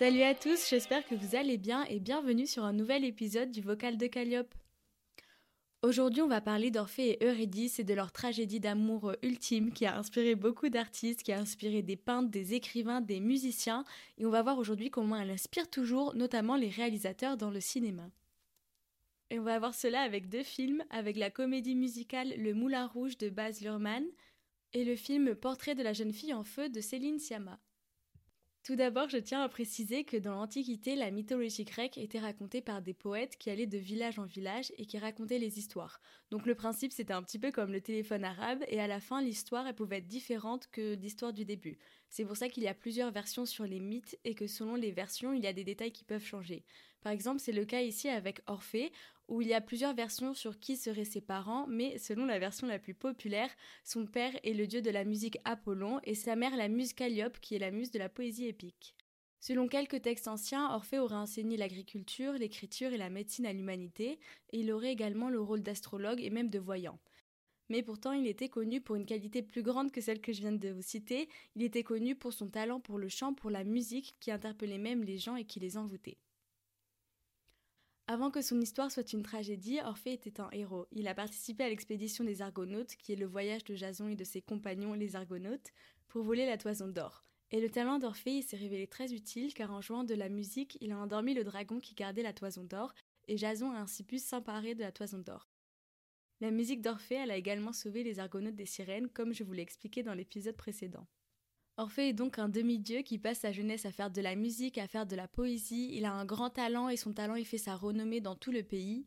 Salut à tous, j'espère que vous allez bien et bienvenue sur un nouvel épisode du Vocal de Calliope. Aujourd'hui, on va parler d'Orphée et Eurydice et de leur tragédie d'amour ultime qui a inspiré beaucoup d'artistes, qui a inspiré des peintres, des écrivains, des musiciens, et on va voir aujourd'hui comment elle inspire toujours, notamment les réalisateurs dans le cinéma. Et on va voir cela avec deux films, avec la comédie musicale Le Moulin Rouge de Baz Luhrmann et le film Portrait de la jeune fille en feu de Céline Sciamma. Tout d'abord, je tiens à préciser que dans l'Antiquité, la mythologie grecque était racontée par des poètes qui allaient de village en village et qui racontaient les histoires. Donc le principe, c'était un petit peu comme le téléphone arabe, et à la fin, l'histoire, elle pouvait être différente que l'histoire du début. C'est pour ça qu'il y a plusieurs versions sur les mythes et que selon les versions, il y a des détails qui peuvent changer. Par exemple, c'est le cas ici avec Orphée, où il y a plusieurs versions sur qui seraient ses parents, mais selon la version la plus populaire, son père est le dieu de la musique Apollon et sa mère la muse Calliope, qui est la muse de la poésie épique. Selon quelques textes anciens, Orphée aurait enseigné l'agriculture, l'écriture et la médecine à l'humanité, et il aurait également le rôle d'astrologue et même de voyant. Mais pourtant, il était connu pour une qualité plus grande que celle que je viens de vous citer, il était connu pour son talent pour le chant, pour la musique, qui interpellait même les gens et qui les envoûtait. Avant que son histoire soit une tragédie, Orphée était un héros. Il a participé à l'expédition des Argonautes, qui est le voyage de Jason et de ses compagnons les Argonautes, pour voler la toison d'or. Et le talent d'Orphée s'est révélé très utile car en jouant de la musique, il a endormi le dragon qui gardait la toison d'or, et Jason a ainsi pu s'emparer de la toison d'or. La musique d'Orphée, a également sauvé les Argonautes des sirènes, comme je vous l'ai expliqué dans l'épisode précédent. Orphée est donc un demi-dieu qui passe sa jeunesse à faire de la musique, à faire de la poésie. Il a un grand talent et son talent y fait sa renommée dans tout le pays.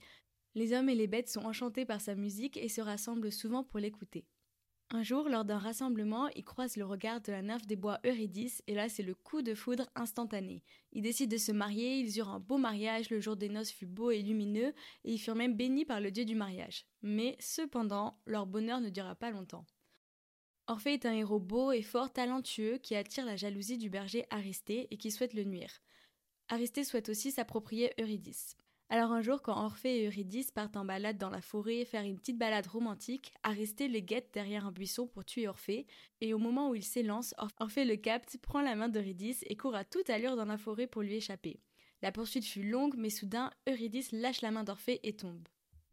Les hommes et les bêtes sont enchantés par sa musique et se rassemblent souvent pour l'écouter. Un jour, lors d'un rassemblement, il croise le regard de la nymphe des bois Eurydice, et là c'est le coup de foudre instantané. Ils décident de se marier, ils eurent un beau mariage, le jour des noces fut beau et lumineux, et ils furent même bénis par le dieu du mariage. Mais cependant, leur bonheur ne dura pas longtemps. Orphée est un héros beau et fort talentueux qui attire la jalousie du berger Aristée et qui souhaite le nuire. Aristée souhaite aussi s'approprier Eurydice. Alors un jour, quand Orphée et Eurydice partent en balade dans la forêt, faire une petite balade romantique, Aristée les guette derrière un buisson pour tuer Orphée, et au moment où il s'élance, Orphée le capte, prend la main d'Eurydice et court à toute allure dans la forêt pour lui échapper. La poursuite fut longue, mais soudain, Eurydice lâche la main d'Orphée et tombe.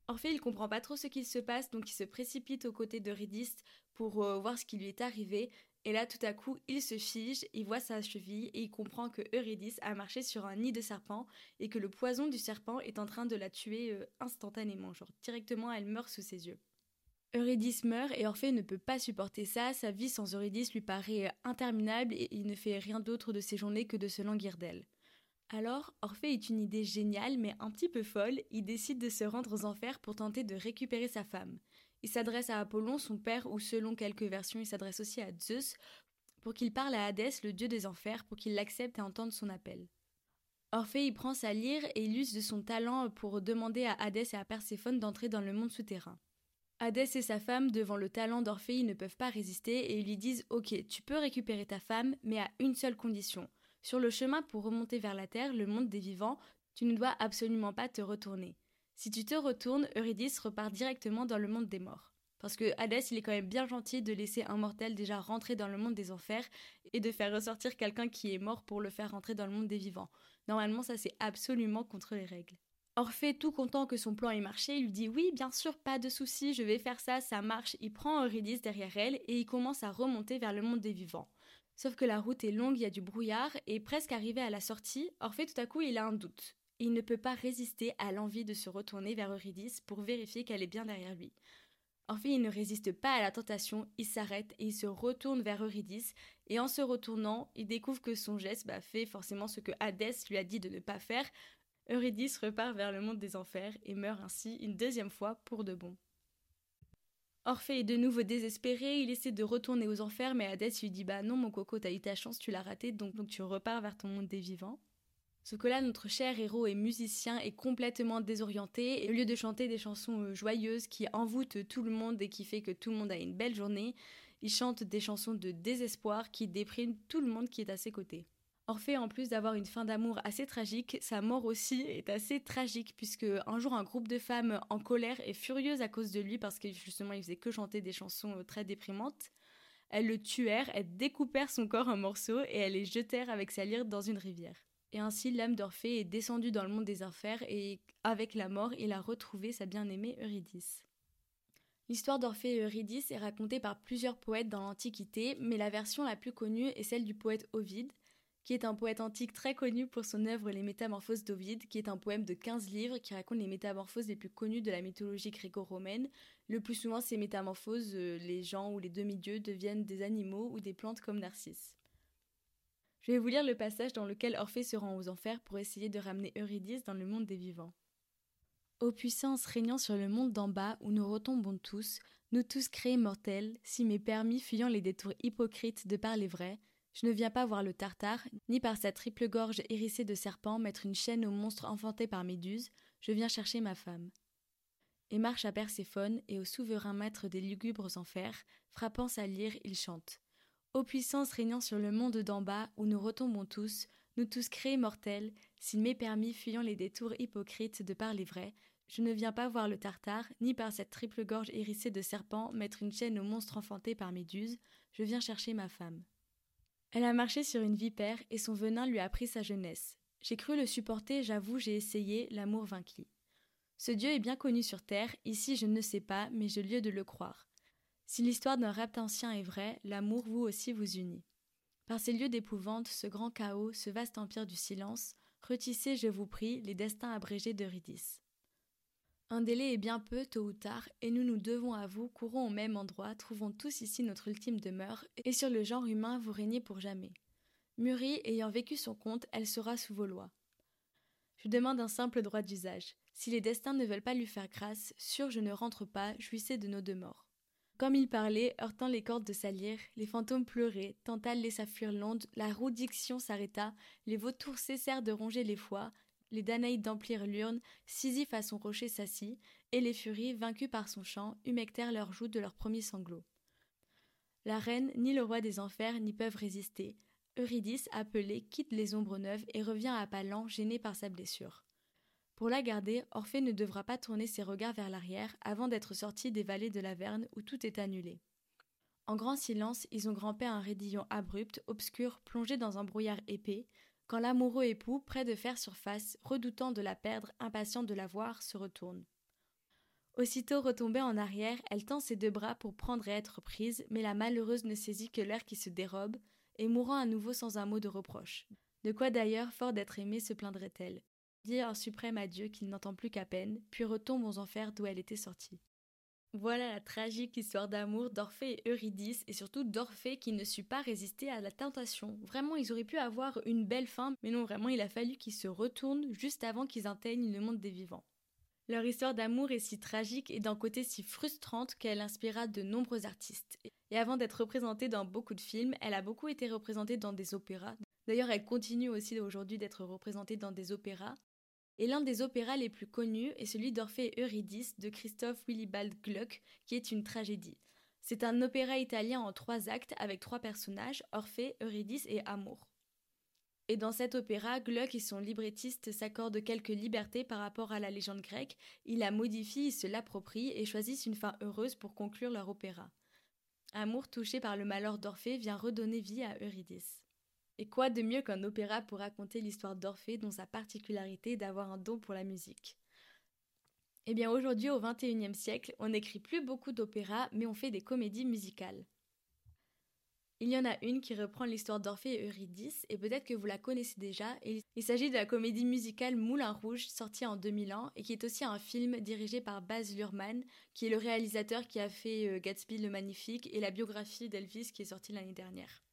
Orphée, il comprend pas trop ce qu'il se passe, donc il se précipite aux côtés d'Eurydice pour euh, voir ce qui lui est arrivé. Et là, tout à coup, il se fige, il voit sa cheville et il comprend que Eurydice a marché sur un nid de serpent et que le poison du serpent est en train de la tuer euh, instantanément. Genre, directement, elle meurt sous ses yeux. Eurydice meurt et Orphée ne peut pas supporter ça. Sa vie sans Eurydice lui paraît euh, interminable et il ne fait rien d'autre de ses journées que de se languir d'elle. Alors, Orphée est une idée géniale mais un petit peu folle. Il décide de se rendre aux enfers pour tenter de récupérer sa femme. Il s'adresse à Apollon, son père, ou selon quelques versions, il s'adresse aussi à Zeus, pour qu'il parle à Hadès, le dieu des enfers, pour qu'il l'accepte et entende son appel. Orphée y prend sa lyre et il use de son talent pour demander à Hadès et à Perséphone d'entrer dans le monde souterrain. Hadès et sa femme, devant le talent d'Orphée, ne peuvent pas résister et lui disent Ok, tu peux récupérer ta femme, mais à une seule condition. Sur le chemin pour remonter vers la terre, le monde des vivants, tu ne dois absolument pas te retourner. Si tu te retournes, Eurydice repart directement dans le monde des morts. Parce que Hadès, il est quand même bien gentil de laisser un mortel déjà rentrer dans le monde des enfers et de faire ressortir quelqu'un qui est mort pour le faire rentrer dans le monde des vivants. Normalement, ça c'est absolument contre les règles. Orphée, tout content que son plan ait marché, lui dit oui, bien sûr, pas de souci, je vais faire ça, ça marche. Il prend Eurydice derrière elle et il commence à remonter vers le monde des vivants. Sauf que la route est longue, il y a du brouillard, et presque arrivé à la sortie, Orphée tout à coup il a un doute. Il ne peut pas résister à l'envie de se retourner vers Eurydice pour vérifier qu'elle est bien derrière lui. Il ne résiste pas à la tentation, il s'arrête et il se retourne vers Eurydice, et en se retournant, il découvre que son geste bah, fait forcément ce que Hadès lui a dit de ne pas faire. Eurydice repart vers le monde des enfers et meurt ainsi une deuxième fois pour de bon. Orphée est de nouveau désespéré, il essaie de retourner aux enfers, mais Hadès lui dit Bah non, mon coco, t'as eu ta chance, tu l'as raté, donc tu repars vers ton monde des vivants. Ce que là, notre cher héros et musicien est complètement désorienté, et au lieu de chanter des chansons euh, joyeuses qui envoûtent tout le monde et qui fait que tout le monde a une belle journée, il chante des chansons de désespoir qui dépriment tout le monde qui est à ses côtés. Orphée, en plus d'avoir une fin d'amour assez tragique, sa mort aussi est assez tragique puisque un jour un groupe de femmes en colère et furieuses à cause de lui parce que justement il faisait que chanter des chansons euh, très déprimantes, elles le tuèrent, elles découpèrent son corps en morceaux et elles les jetèrent avec sa lyre dans une rivière. Et ainsi l'âme d'Orphée est descendue dans le monde des enfers et avec la mort il a retrouvé sa bien-aimée Eurydice. L'histoire d'Orphée et Eurydice est racontée par plusieurs poètes dans l'Antiquité, mais la version la plus connue est celle du poète Ovide, qui est un poète antique très connu pour son œuvre Les Métamorphoses d'Ovide, qui est un poème de 15 livres qui raconte les métamorphoses les plus connues de la mythologie gréco-romaine. Le plus souvent, ces métamorphoses, euh, les gens ou les demi-dieux deviennent des animaux ou des plantes comme Narcisse. Je vais vous lire le passage dans lequel Orphée se rend aux enfers pour essayer de ramener Eurydice dans le monde des vivants. Ô puissance régnant sur le monde d'en bas où nous retombons tous, nous tous créés mortels, si mes permis fuyant les détours hypocrites de parler vrai, je ne viens pas voir le Tartare, ni par sa triple gorge hérissée de serpents mettre une chaîne au monstre enfanté par Méduse, je viens chercher ma femme. Et marche à Perséphone et au souverain maître des lugubres enfers, frappant sa lyre, il chante. Ô puissance régnant sur le monde d'en bas, où nous retombons tous, nous tous créés mortels, s'il m'est permis, fuyant les détours hypocrites de parler vrai, je ne viens pas voir le Tartare, ni par cette triple gorge hérissée de serpents mettre une chaîne au monstre enfanté par Méduse, je viens chercher ma femme. Elle a marché sur une vipère et son venin lui a pris sa jeunesse. J'ai cru le supporter, j'avoue, j'ai essayé, l'amour vainquit. Ce Dieu est bien connu sur terre, ici je ne sais pas, mais j'ai lieu de le croire. Si l'histoire d'un rapt ancien est vraie, l'amour vous aussi vous unit. Par ces lieux d'épouvante, ce grand chaos, ce vaste empire du silence, retissez, je vous prie, les destins abrégés d'Eurydice. Un délai est bien peu, tôt ou tard, et nous nous devons à vous, courons au même endroit, trouvons tous ici notre ultime demeure, et sur le genre humain vous régnez pour jamais. Mûrie, ayant vécu son compte, elle sera sous vos lois. Je demande un simple droit d'usage. Si les destins ne veulent pas lui faire grâce, sûr je ne rentre pas, jouissez de nos deux morts. Comme il parlait, heurtant les cordes de sa lyre, les fantômes pleuraient, Tantale laissa fuir l'onde, la roue diction s'arrêta, les vautours cessèrent de ronger les foies, les Danaïdes d'emplir l'urne, Sisyphe à son rocher s'assit, et les furies, vaincues par son chant, humectèrent leurs joues de leurs premiers sanglots. La reine, ni le roi des enfers n'y peuvent résister. Eurydice, appelée, quitte les ombres neuves et revient à pas lents, gênée par sa blessure. Pour la garder, Orphée ne devra pas tourner ses regards vers l'arrière avant d'être sorti des vallées de l'Averne où tout est annulé. En grand silence, ils ont grimpé un raidillon abrupt, obscur, plongé dans un brouillard épais, quand l'amoureux époux, près de faire surface, redoutant de la perdre, impatient de la voir, se retourne. Aussitôt retombée en arrière, elle tend ses deux bras pour prendre et être prise, mais la malheureuse ne saisit que l'air qui se dérobe, et mourant à nouveau sans un mot de reproche. De quoi d'ailleurs, fort d'être aimée, se plaindrait-elle Dit un suprême adieu qu'il n'entend plus qu'à peine, puis retombe aux enfers d'où elle était sortie. Voilà la tragique histoire d'amour d'Orphée et Eurydice, et surtout d'Orphée qui ne sut pas résister à la tentation. Vraiment, ils auraient pu avoir une belle fin, mais non, vraiment, il a fallu qu'ils se retournent juste avant qu'ils atteignent le monde des vivants. Leur histoire d'amour est si tragique et d'un côté si frustrante qu'elle inspira de nombreux artistes. Et avant d'être représentée dans beaucoup de films, elle a beaucoup été représentée dans des opéras. D'ailleurs, elle continue aussi aujourd'hui d'être représentée dans des opéras et l'un des opéras les plus connus est celui d'Orphée et Eurydice de Christophe Willibald Gluck, qui est une tragédie. C'est un opéra italien en trois actes avec trois personnages, Orphée, Eurydice et Amour. Et dans cet opéra, Gluck et son librettiste s'accordent quelques libertés par rapport à la légende grecque, ils la modifient, ils se l'approprient et choisissent une fin heureuse pour conclure leur opéra. Amour touché par le malheur d'Orphée vient redonner vie à Eurydice. Et quoi de mieux qu'un opéra pour raconter l'histoire d'Orphée dont sa particularité d'avoir un don pour la musique? Eh bien aujourd'hui au XXIe siècle, on n'écrit plus beaucoup d'opéras mais on fait des comédies musicales. Il y en a une qui reprend l'histoire d'Orphée et Eurydice, et peut-être que vous la connaissez déjà. Il s'agit de la comédie musicale Moulin Rouge, sortie en 2001, et qui est aussi un film dirigé par Baz Luhrmann, qui est le réalisateur qui a fait euh, Gatsby le Magnifique et la biographie d'Elvis qui est sortie l'année dernière.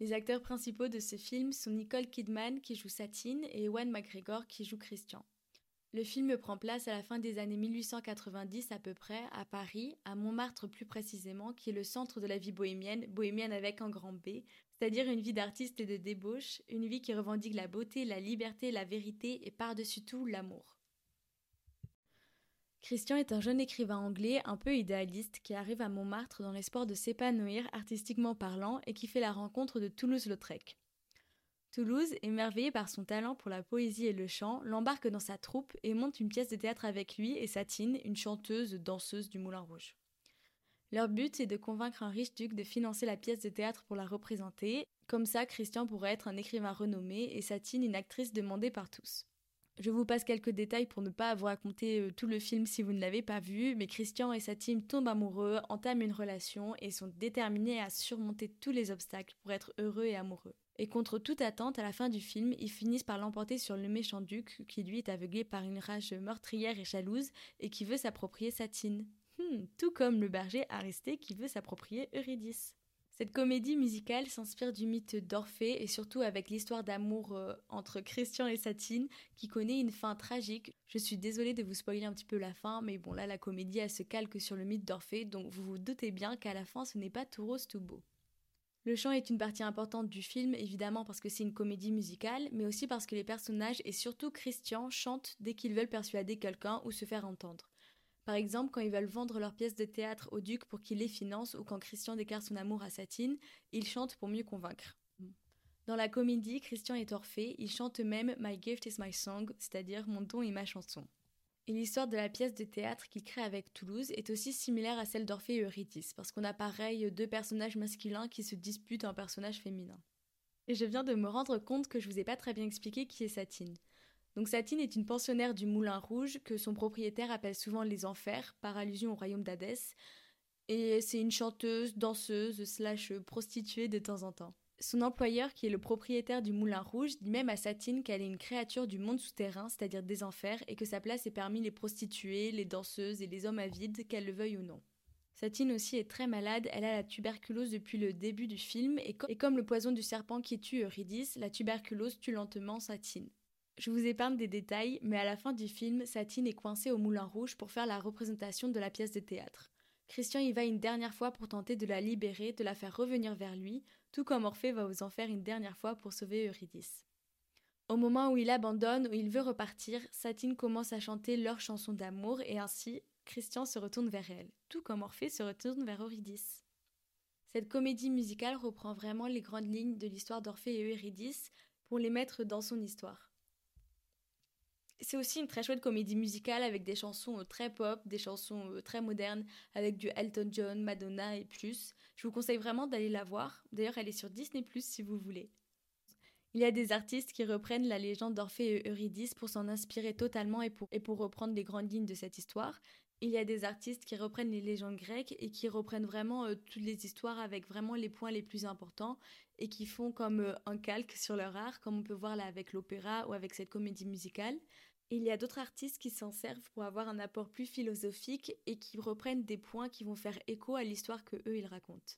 Les acteurs principaux de ce film sont Nicole Kidman qui joue Satine et Ewan McGregor qui joue Christian. Le film prend place à la fin des années 1890 à peu près, à Paris, à Montmartre plus précisément, qui est le centre de la vie bohémienne, bohémienne avec un grand B, c'est-à-dire une vie d'artiste et de débauche, une vie qui revendique la beauté, la liberté, la vérité et par-dessus tout l'amour. Christian est un jeune écrivain anglais un peu idéaliste qui arrive à Montmartre dans l'espoir de s'épanouir artistiquement parlant et qui fait la rencontre de Toulouse-Lautrec. Toulouse, émerveillé par son talent pour la poésie et le chant, l'embarque dans sa troupe et monte une pièce de théâtre avec lui et Satine, une chanteuse danseuse du Moulin Rouge. Leur but est de convaincre un riche duc de financer la pièce de théâtre pour la représenter. Comme ça, Christian pourrait être un écrivain renommé et Satine une actrice demandée par tous. Je vous passe quelques détails pour ne pas vous raconter euh, tout le film si vous ne l'avez pas vu, mais Christian et sa team tombent amoureux, entament une relation et sont déterminés à surmonter tous les obstacles pour être heureux et amoureux. Et contre toute attente, à la fin du film, ils finissent par l'emporter sur le méchant duc, qui lui est aveuglé par une rage meurtrière et jalouse, et qui veut s'approprier Satine. Hmm, tout comme le berger Aristé qui veut s'approprier Eurydice. Cette comédie musicale s'inspire du mythe d'Orphée et surtout avec l'histoire d'amour euh, entre Christian et Satine qui connaît une fin tragique. Je suis désolée de vous spoiler un petit peu la fin, mais bon là la comédie elle se calque sur le mythe d'Orphée, donc vous vous doutez bien qu'à la fin ce n'est pas tout rose tout beau. Le chant est une partie importante du film, évidemment parce que c'est une comédie musicale, mais aussi parce que les personnages et surtout Christian chantent dès qu'ils veulent persuader quelqu'un ou se faire entendre. Par exemple, quand ils veulent vendre leur pièce de théâtre au duc pour qu'il les finance ou quand Christian déclare son amour à Satine, ils chantent pour mieux convaincre. Dans la comédie, Christian est Orphée, il chante même My gift is my song, c'est-à-dire mon don est ma chanson. Et l'histoire de la pièce de théâtre qu'il crée avec Toulouse est aussi similaire à celle d'Orphée et Eurydice, parce qu'on a pareil deux personnages masculins qui se disputent un personnage féminin. Et je viens de me rendre compte que je vous ai pas très bien expliqué qui est Satine. Donc Satine est une pensionnaire du Moulin Rouge que son propriétaire appelle souvent les Enfers, par allusion au royaume d'Hadès. Et c'est une chanteuse, danseuse, slash prostituée de temps en temps. Son employeur, qui est le propriétaire du Moulin Rouge, dit même à Satine qu'elle est une créature du monde souterrain, c'est-à-dire des enfers, et que sa place est parmi les prostituées, les danseuses et les hommes avides, qu'elle le veuille ou non. Satine aussi est très malade, elle a la tuberculose depuis le début du film, et, et comme le poison du serpent qui tue Eurydice, la tuberculose tue lentement Satine. Je vous épargne des détails, mais à la fin du film, Satine est coincée au Moulin Rouge pour faire la représentation de la pièce de théâtre. Christian y va une dernière fois pour tenter de la libérer, de la faire revenir vers lui, tout comme Orphée va aux enfers une dernière fois pour sauver Eurydice. Au moment où il abandonne, où il veut repartir, Satine commence à chanter leur chanson d'amour et ainsi, Christian se retourne vers elle, tout comme Orphée se retourne vers Eurydice. Cette comédie musicale reprend vraiment les grandes lignes de l'histoire d'Orphée et Eurydice pour les mettre dans son histoire. C'est aussi une très chouette comédie musicale avec des chansons euh, très pop, des chansons euh, très modernes, avec du Elton John, Madonna et plus. Je vous conseille vraiment d'aller la voir. D'ailleurs, elle est sur Disney Plus si vous voulez. Il y a des artistes qui reprennent la légende d'Orphée et Eurydice pour s'en inspirer totalement et pour, et pour reprendre les grandes lignes de cette histoire. Il y a des artistes qui reprennent les légendes grecques et qui reprennent vraiment euh, toutes les histoires avec vraiment les points les plus importants et qui font comme un calque sur leur art, comme on peut voir là avec l'opéra ou avec cette comédie musicale. Il y a d'autres artistes qui s'en servent pour avoir un apport plus philosophique et qui reprennent des points qui vont faire écho à l'histoire que eux ils racontent.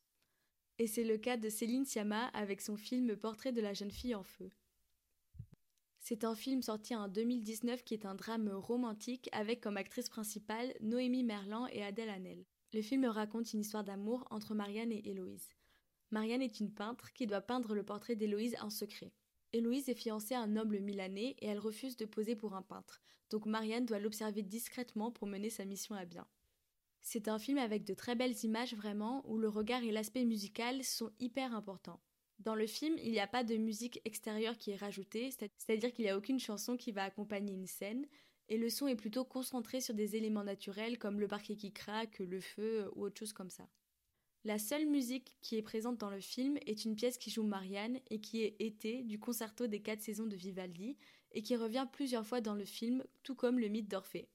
Et c'est le cas de Céline Sciamma avec son film Portrait de la jeune fille en feu. C'est un film sorti en 2019 qui est un drame romantique avec comme actrice principale Noémie Merlan et Adèle Hanel. Le film raconte une histoire d'amour entre Marianne et Héloïse. Marianne est une peintre qui doit peindre le portrait d'Héloïse en secret. Héloïse est fiancée à un noble milanais et elle refuse de poser pour un peintre, donc Marianne doit l'observer discrètement pour mener sa mission à bien. C'est un film avec de très belles images vraiment, où le regard et l'aspect musical sont hyper importants. Dans le film, il n'y a pas de musique extérieure qui est rajoutée, c'est-à-dire qu'il n'y a aucune chanson qui va accompagner une scène, et le son est plutôt concentré sur des éléments naturels comme le parquet qui craque, le feu ou autre chose comme ça. La seule musique qui est présente dans le film est une pièce qui joue Marianne et qui est Été du concerto des quatre saisons de Vivaldi et qui revient plusieurs fois dans le film, tout comme le mythe d'Orphée.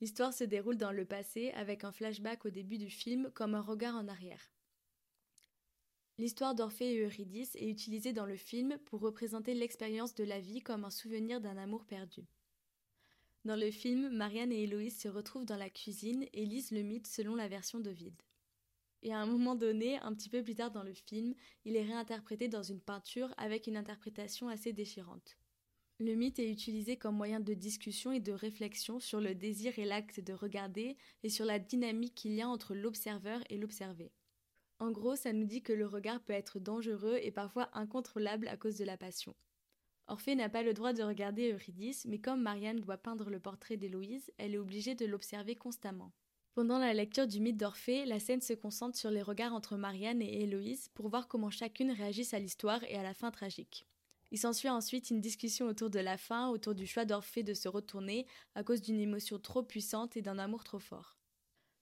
L'histoire se déroule dans le passé avec un flashback au début du film comme un regard en arrière. L'histoire d'Orphée et Eurydice est utilisée dans le film pour représenter l'expérience de la vie comme un souvenir d'un amour perdu. Dans le film, Marianne et Héloïse se retrouvent dans la cuisine et lisent le mythe selon la version d'Ovide. Et à un moment donné, un petit peu plus tard dans le film, il est réinterprété dans une peinture avec une interprétation assez déchirante. Le mythe est utilisé comme moyen de discussion et de réflexion sur le désir et l'acte de regarder et sur la dynamique qu'il y a entre l'observeur et l'observé. En gros, ça nous dit que le regard peut être dangereux et parfois incontrôlable à cause de la passion. Orphée n'a pas le droit de regarder Eurydice, mais comme Marianne doit peindre le portrait d'Héloïse, elle est obligée de l'observer constamment. Pendant la lecture du mythe d'Orphée, la scène se concentre sur les regards entre Marianne et Héloïse pour voir comment chacune réagisse à l'histoire et à la fin tragique. Il s'ensuit ensuite une discussion autour de la fin, autour du choix d'Orphée de se retourner à cause d'une émotion trop puissante et d'un amour trop fort.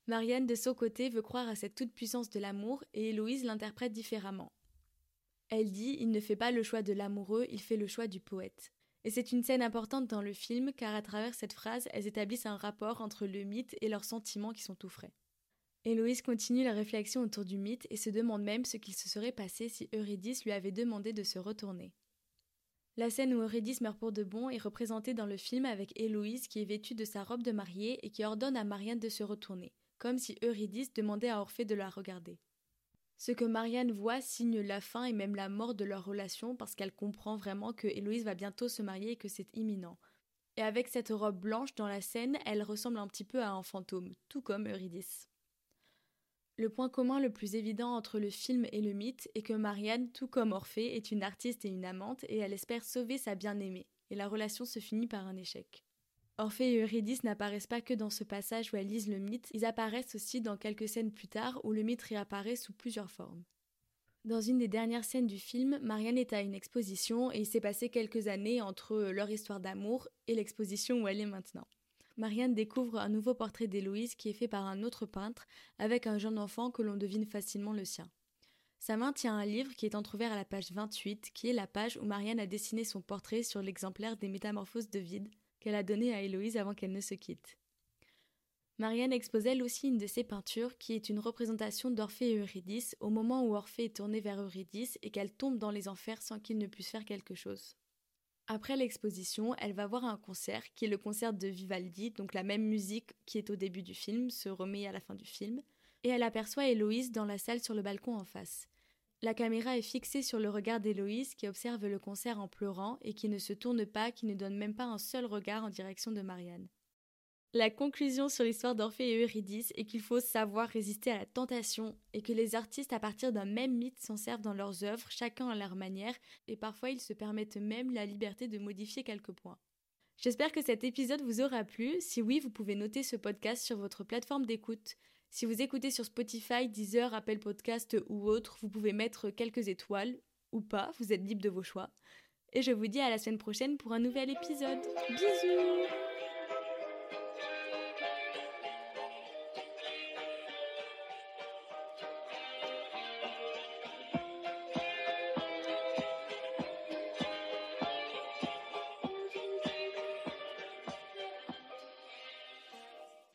Marianne, de son côté, veut croire à cette toute-puissance de l'amour et Héloïse l'interprète différemment. Elle dit Il ne fait pas le choix de l'amoureux, il fait le choix du poète. Et c'est une scène importante dans le film car à travers cette phrase, elles établissent un rapport entre le mythe et leurs sentiments qui sont tout frais. Héloïse continue la réflexion autour du mythe et se demande même ce qu'il se serait passé si Eurydice lui avait demandé de se retourner. La scène où Eurydice meurt pour de bon est représentée dans le film avec Héloïse qui est vêtue de sa robe de mariée et qui ordonne à Marianne de se retourner, comme si Eurydice demandait à Orphée de la regarder. Ce que Marianne voit signe la fin et même la mort de leur relation parce qu'elle comprend vraiment que Héloïse va bientôt se marier et que c'est imminent. Et avec cette robe blanche dans la scène, elle ressemble un petit peu à un fantôme, tout comme Eurydice. Le point commun le plus évident entre le film et le mythe est que Marianne, tout comme Orphée, est une artiste et une amante et elle espère sauver sa bien-aimée, et la relation se finit par un échec. Orphée et Eurydice n'apparaissent pas que dans ce passage où elles lisent le mythe, ils apparaissent aussi dans quelques scènes plus tard où le mythe réapparaît sous plusieurs formes. Dans une des dernières scènes du film, Marianne est à une exposition et il s'est passé quelques années entre leur histoire d'amour et l'exposition où elle est maintenant. Marianne découvre un nouveau portrait d'Héloïse qui est fait par un autre peintre avec un jeune enfant que l'on devine facilement le sien. Sa main tient un livre qui est entrouvert à la page 28, qui est la page où Marianne a dessiné son portrait sur l'exemplaire des Métamorphoses de vide qu'elle a donné à Héloïse avant qu'elle ne se quitte. Marianne expose elle aussi une de ses peintures qui est une représentation d'Orphée et Eurydice au moment où Orphée est tourné vers Eurydice et qu'elle tombe dans les enfers sans qu'il ne puisse faire quelque chose. Après l'exposition, elle va voir un concert qui est le concert de Vivaldi, donc la même musique qui est au début du film se remet à la fin du film, et elle aperçoit Héloïse dans la salle sur le balcon en face. La caméra est fixée sur le regard d'Héloïse qui observe le concert en pleurant et qui ne se tourne pas, qui ne donne même pas un seul regard en direction de Marianne. La conclusion sur l'histoire d'Orphée et Eurydice est qu'il faut savoir résister à la tentation et que les artistes à partir d'un même mythe s'en servent dans leurs œuvres, chacun à leur manière, et parfois ils se permettent même la liberté de modifier quelques points. J'espère que cet épisode vous aura plu. Si oui, vous pouvez noter ce podcast sur votre plateforme d'écoute. Si vous écoutez sur Spotify, Deezer, Apple Podcast ou autre, vous pouvez mettre quelques étoiles ou pas, vous êtes libre de vos choix. Et je vous dis à la semaine prochaine pour un nouvel épisode. Bisous